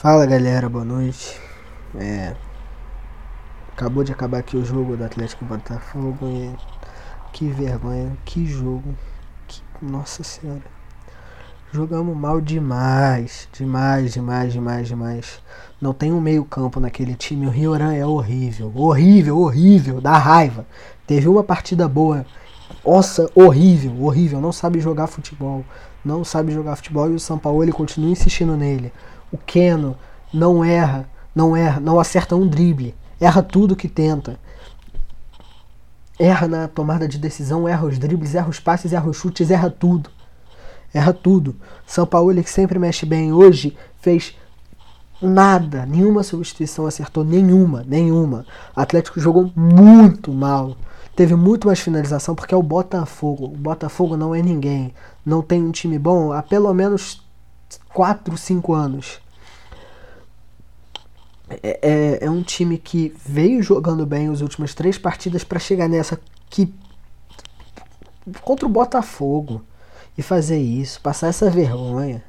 Fala galera, boa noite. É, acabou de acabar aqui o jogo do Atlético Botafogo e que vergonha, que jogo. Que, nossa senhora. Jogamos mal demais, demais, demais, demais, demais. Não tem um meio-campo naquele time. O Rioran é horrível, horrível, horrível, dá raiva. Teve uma partida boa. Nossa, horrível, horrível. Não sabe jogar futebol. Não sabe jogar futebol e o São Paulo ele continua insistindo nele. O Keno não erra, não erra, não acerta um drible, erra tudo que tenta. Erra na tomada de decisão, erra os dribles, erra os passes, erra os chutes, erra tudo. Erra tudo. São Paulo, que sempre mexe bem, hoje fez nada, nenhuma substituição acertou, nenhuma, nenhuma. O Atlético jogou muito mal. Teve muito mais finalização porque é o Botafogo. O Botafogo não é ninguém. Não tem um time bom há pelo menos 4, 5 anos. É, é, é, um time que veio jogando bem as últimas três partidas para chegar nessa que contra o Botafogo e fazer isso, passar essa vergonha,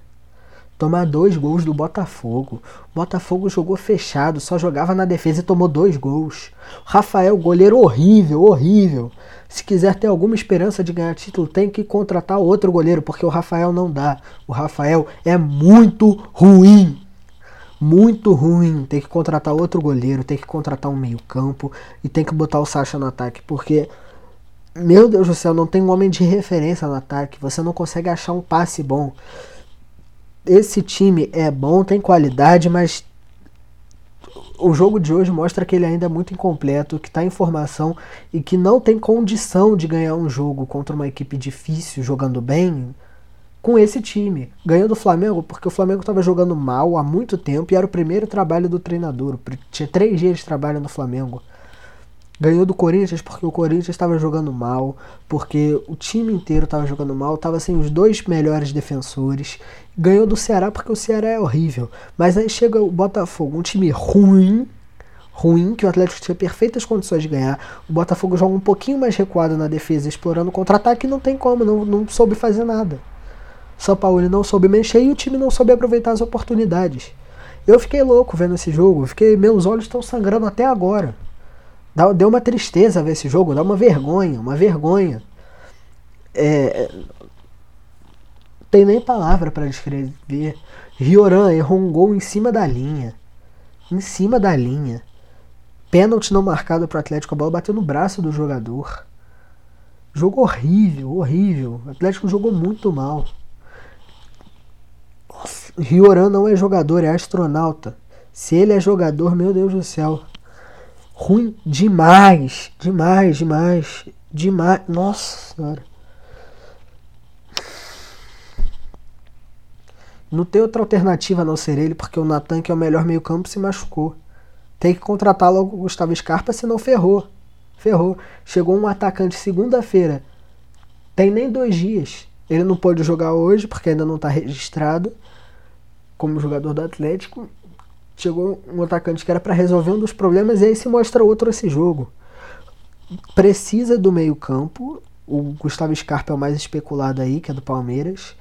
tomar dois gols do Botafogo. O Botafogo jogou fechado, só jogava na defesa e tomou dois gols. Rafael, goleiro horrível, horrível. Se quiser ter alguma esperança de ganhar título, tem que contratar outro goleiro, porque o Rafael não dá. O Rafael é muito ruim. Muito ruim. Tem que contratar outro goleiro, tem que contratar um meio-campo e tem que botar o Sacha no ataque, porque meu Deus do céu, não tem um homem de referência no ataque. Você não consegue achar um passe bom. Esse time é bom, tem qualidade, mas o jogo de hoje mostra que ele ainda é muito incompleto, que está em formação e que não tem condição de ganhar um jogo contra uma equipe difícil jogando bem com esse time. Ganhou do Flamengo porque o Flamengo estava jogando mal há muito tempo e era o primeiro trabalho do treinador. Tinha três dias de trabalho no Flamengo. Ganhou do Corinthians porque o Corinthians estava jogando mal, porque o time inteiro estava jogando mal, estava sem os dois melhores defensores. Ganhou do Ceará porque o Ceará é horrível. Mas aí chega o Botafogo, um time ruim, ruim, que o Atlético tinha perfeitas condições de ganhar. O Botafogo joga um pouquinho mais recuado na defesa, explorando o contra-ataque, não tem como, não, não soube fazer nada. São Paulo não soube mexer e o time não soube aproveitar as oportunidades. Eu fiquei louco vendo esse jogo, fiquei, meus olhos estão sangrando até agora. Dá, deu uma tristeza ver esse jogo, dá uma vergonha, uma vergonha. É, tem nem palavra para descrever. Rioran errou um gol em cima da linha. Em cima da linha. Pênalti não marcado para Atlético. A bola bateu no braço do jogador. Jogo horrível, horrível. O Atlético jogou muito mal. Rioran não é jogador, é astronauta. Se ele é jogador, meu Deus do céu ruim demais, demais, demais, demais. Nossa senhora. Não tem outra alternativa a não ser ele, porque o Natan, que é o melhor meio-campo, se machucou. Tem que contratar logo o Gustavo Scarpa, senão ferrou. Ferrou. Chegou um atacante segunda-feira. Tem nem dois dias. Ele não pode jogar hoje, porque ainda não está registrado como jogador do Atlético chegou um atacante que era para resolver um dos problemas e aí se mostra outro esse jogo. Precisa do meio-campo. O Gustavo Scarpa é o mais especulado aí, que é do Palmeiras.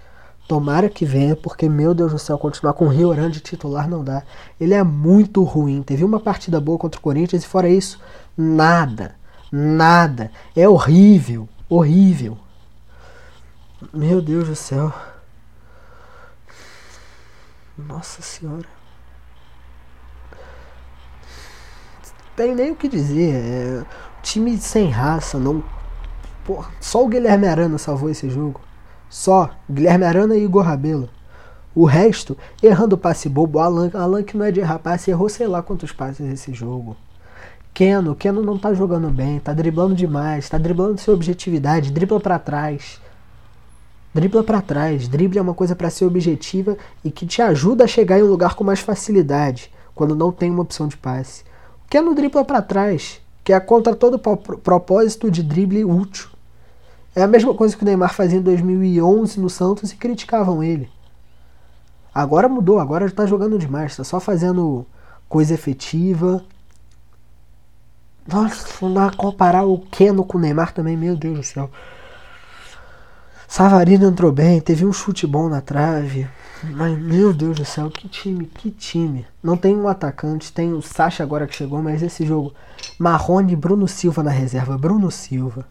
Tomara que venha, porque, meu Deus do céu, continuar com o Rio de titular não dá. Ele é muito ruim. Teve uma partida boa contra o Corinthians e, fora isso, nada. Nada. É horrível. Horrível. Meu Deus do céu. Nossa Senhora. tem nem o que dizer. É, time sem raça, não. Porra, só o Guilherme Arana salvou esse jogo. Só. Guilherme Arana e Igor Rabelo. O resto, errando passe bobo, Alan, Alan que não é de errar passe, errou sei lá quantos passes nesse jogo. Keno, Keno não tá jogando bem, tá driblando demais, tá driblando sem objetividade, dribla para trás. Dribla para trás, drible é uma coisa para ser objetiva e que te ajuda a chegar em um lugar com mais facilidade, quando não tem uma opção de passe que é no dribla para trás, que é contra todo o propósito de drible útil. É a mesma coisa que o Neymar fazia em 2011 no Santos e criticavam ele. Agora mudou, agora está jogando demais, está só fazendo coisa efetiva. Nossa, não comparar o Keno com o Neymar também, meu Deus do céu. Savarino entrou bem, teve um chute bom na trave. Mas, meu Deus do céu, que time, que time. Não tem um atacante, tem o Sacha agora que chegou, mas esse jogo. Marrone e Bruno Silva na reserva. Bruno Silva.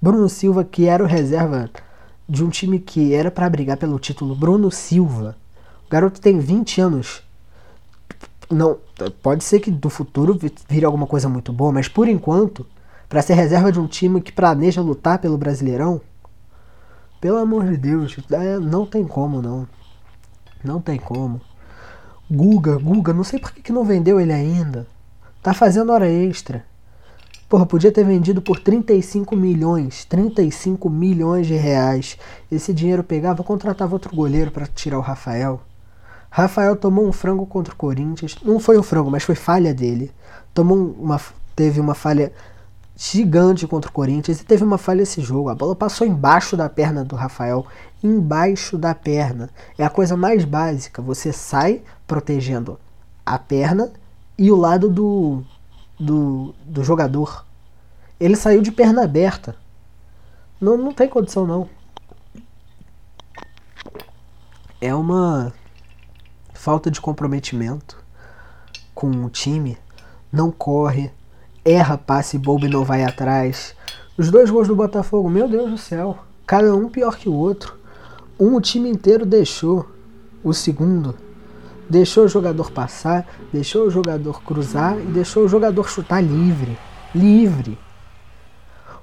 Bruno Silva, que era o reserva de um time que era para brigar pelo título. Bruno Silva. O garoto tem 20 anos. Não, pode ser que do futuro vire alguma coisa muito boa, mas por enquanto, para ser reserva de um time que planeja lutar pelo Brasileirão, pelo amor de Deus, é, não tem como não. Não tem como. Guga, Guga, não sei por que, que não vendeu ele ainda. Tá fazendo hora extra. Porra, podia ter vendido por 35 milhões. 35 milhões de reais. Esse dinheiro pegava, contratava outro goleiro para tirar o Rafael. Rafael tomou um frango contra o Corinthians. Não foi um frango, mas foi falha dele. Tomou uma, teve uma falha gigante contra o Corinthians e teve uma falha esse jogo. A bola passou embaixo da perna do Rafael. Embaixo da perna. É a coisa mais básica. Você sai protegendo a perna e o lado do, do, do jogador. Ele saiu de perna aberta. Não, não tem condição, não. É uma falta de comprometimento com o time. Não corre, erra passe bobo e não vai atrás. Os dois gols do Botafogo, meu Deus do céu. Cada um pior que o outro. Um o time inteiro deixou. O segundo deixou o jogador passar, deixou o jogador cruzar e deixou o jogador chutar livre. Livre.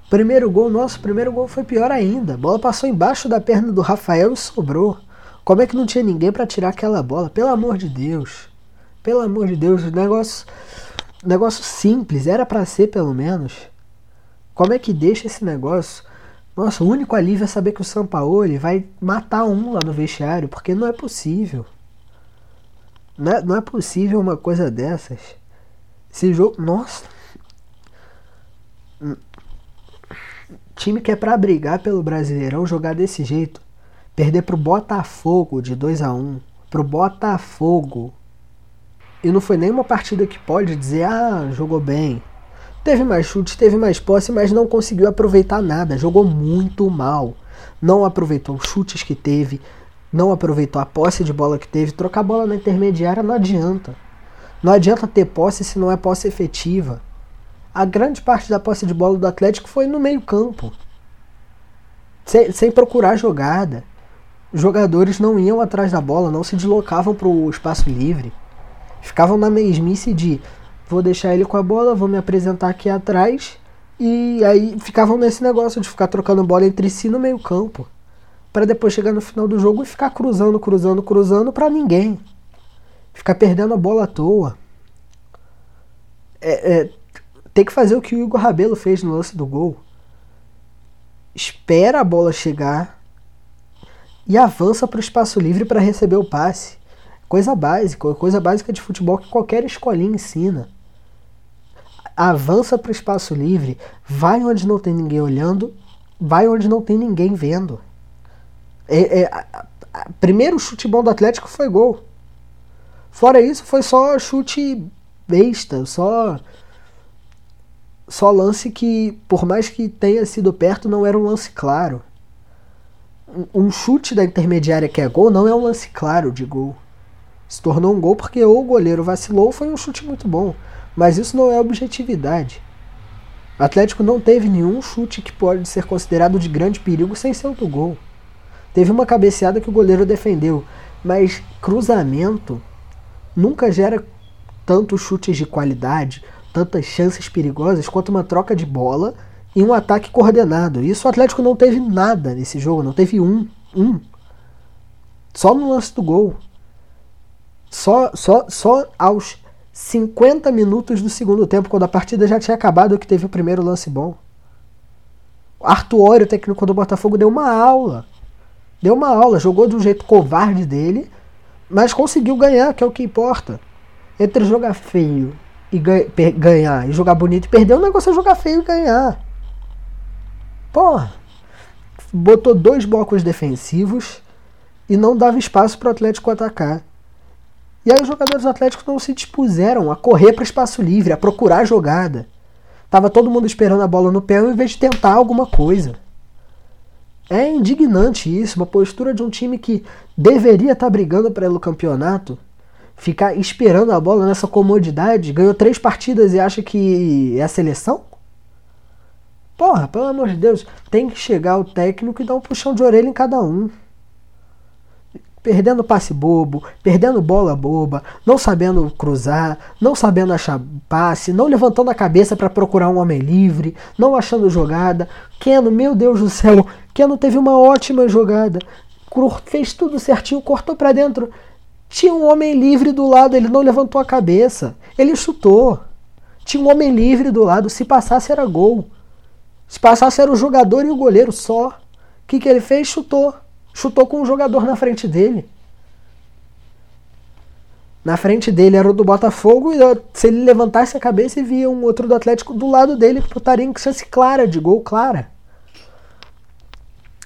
O primeiro gol, nosso primeiro gol foi pior ainda. A bola passou embaixo da perna do Rafael e sobrou. Como é que não tinha ninguém para tirar aquela bola? Pelo amor de Deus. Pelo amor de Deus, negócio negócio simples, era para ser pelo menos. Como é que deixa esse negócio? Nossa, o único alívio é saber que o Sampaoli vai matar um lá no vestiário, porque não é possível. Não é, não é possível uma coisa dessas. Esse jogo. Nossa. Time que é pra brigar pelo Brasileirão jogar desse jeito. Perder pro Botafogo de 2 a 1 um, Pro Botafogo. E não foi nenhuma partida que pode dizer, ah, jogou bem. Teve mais chutes, teve mais posse, mas não conseguiu aproveitar nada. Jogou muito mal. Não aproveitou os chutes que teve, não aproveitou a posse de bola que teve. Trocar bola na intermediária não adianta. Não adianta ter posse se não é posse efetiva. A grande parte da posse de bola do Atlético foi no meio-campo. Sem, sem procurar jogada. Os jogadores não iam atrás da bola, não se deslocavam para o espaço livre. Ficavam na mesmice de vou deixar ele com a bola, vou me apresentar aqui atrás. E aí ficavam nesse negócio de ficar trocando bola entre si no meio-campo para depois chegar no final do jogo e ficar cruzando, cruzando, cruzando para ninguém. Ficar perdendo a bola à toa. É, é, tem que fazer o que o Igor Rabelo fez no lance do gol. Espera a bola chegar e avança para o espaço livre para receber o passe. Coisa básica, coisa básica de futebol que qualquer escolinha ensina. Avança para o espaço livre, vai onde não tem ninguém olhando, vai onde não tem ninguém vendo. É, é, a, a, primeiro chute bom do Atlético foi gol. Fora isso, foi só chute besta, só só lance que, por mais que tenha sido perto, não era um lance claro. Um, chute da intermediária que é gol não é um lance claro de gol. Se tornou um gol porque ou o goleiro vacilou ou foi um chute muito bom. Mas isso não é objetividade. O Atlético não teve nenhum chute que pode ser considerado de grande perigo sem ser do gol. Teve uma cabeceada que o goleiro defendeu, mas cruzamento nunca gera tantos chutes de qualidade, tantas chances perigosas quanto uma troca de bola e um ataque coordenado. Isso o Atlético não teve nada nesse jogo, não teve um, um. Só no lance do gol. Só, só, só aos 50 minutos do segundo tempo, quando a partida já tinha acabado, que teve o primeiro lance bom. Artuório, técnico do Botafogo, deu uma aula Deu uma aula, jogou um jeito covarde dele, mas conseguiu ganhar, que é o que importa. Entre jogar feio e ganhar e jogar bonito e perder, o negócio é jogar feio e ganhar. Porra. Botou dois blocos defensivos e não dava espaço para o Atlético atacar. E aí os jogadores do Atlético não se dispuseram a correr para espaço livre, a procurar a jogada. Tava todo mundo esperando a bola no pé ao invés de tentar alguma coisa. É indignante isso, uma postura de um time que deveria estar tá brigando pelo campeonato, ficar esperando a bola nessa comodidade, ganhou três partidas e acha que é a seleção? Porra, pelo amor de Deus, tem que chegar o técnico e dar um puxão de orelha em cada um perdendo passe bobo, perdendo bola boba, não sabendo cruzar, não sabendo achar passe, não levantando a cabeça para procurar um homem livre, não achando jogada. Keno, meu Deus do céu, Keno teve uma ótima jogada, fez tudo certinho, cortou para dentro. Tinha um homem livre do lado, ele não levantou a cabeça, ele chutou. Tinha um homem livre do lado, se passasse era gol. Se passasse era o jogador e o goleiro só. O que, que ele fez? Chutou chutou com um jogador na frente dele. Na frente dele era o do Botafogo, e se ele levantasse a cabeça e via um outro do Atlético do lado dele, que estaria em chance clara de gol, clara.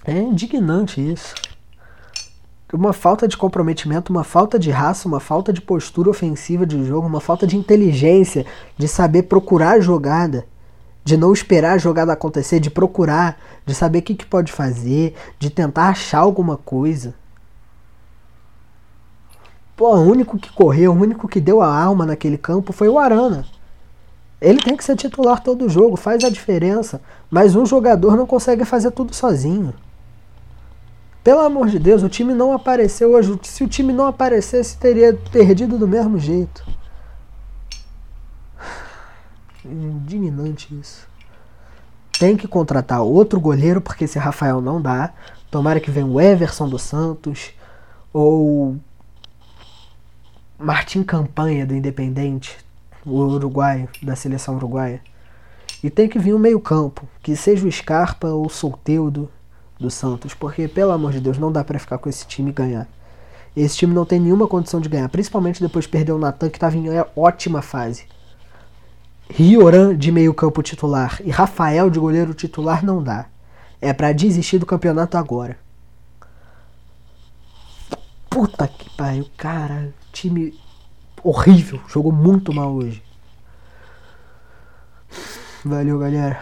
É indignante isso. Uma falta de comprometimento, uma falta de raça, uma falta de postura ofensiva de jogo, uma falta de inteligência, de saber procurar a jogada de não esperar a jogada acontecer, de procurar, de saber o que, que pode fazer, de tentar achar alguma coisa. Pô, o único que correu, o único que deu a alma naquele campo foi o Arana. Ele tem que ser titular todo jogo, faz a diferença. Mas um jogador não consegue fazer tudo sozinho. Pelo amor de Deus, o time não apareceu hoje. Se o time não aparecesse, teria perdido do mesmo jeito. Indignante isso. Tem que contratar outro goleiro, porque esse Rafael não dá. Tomara que venha o Everson dos Santos. Ou Martim Campanha do Independente, o uruguaio, da seleção uruguaia. E tem que vir um meio-campo, que seja o Scarpa ou o Solteudo do Santos, porque pelo amor de Deus, não dá para ficar com esse time e ganhar. Esse time não tem nenhuma condição de ganhar, principalmente depois de perder o Natan, que estava em ótima fase. Rioran de meio campo titular e Rafael de goleiro titular não dá. É para desistir do campeonato agora. Puta que pariu, cara. Time horrível. Jogou muito mal hoje. Valeu, galera.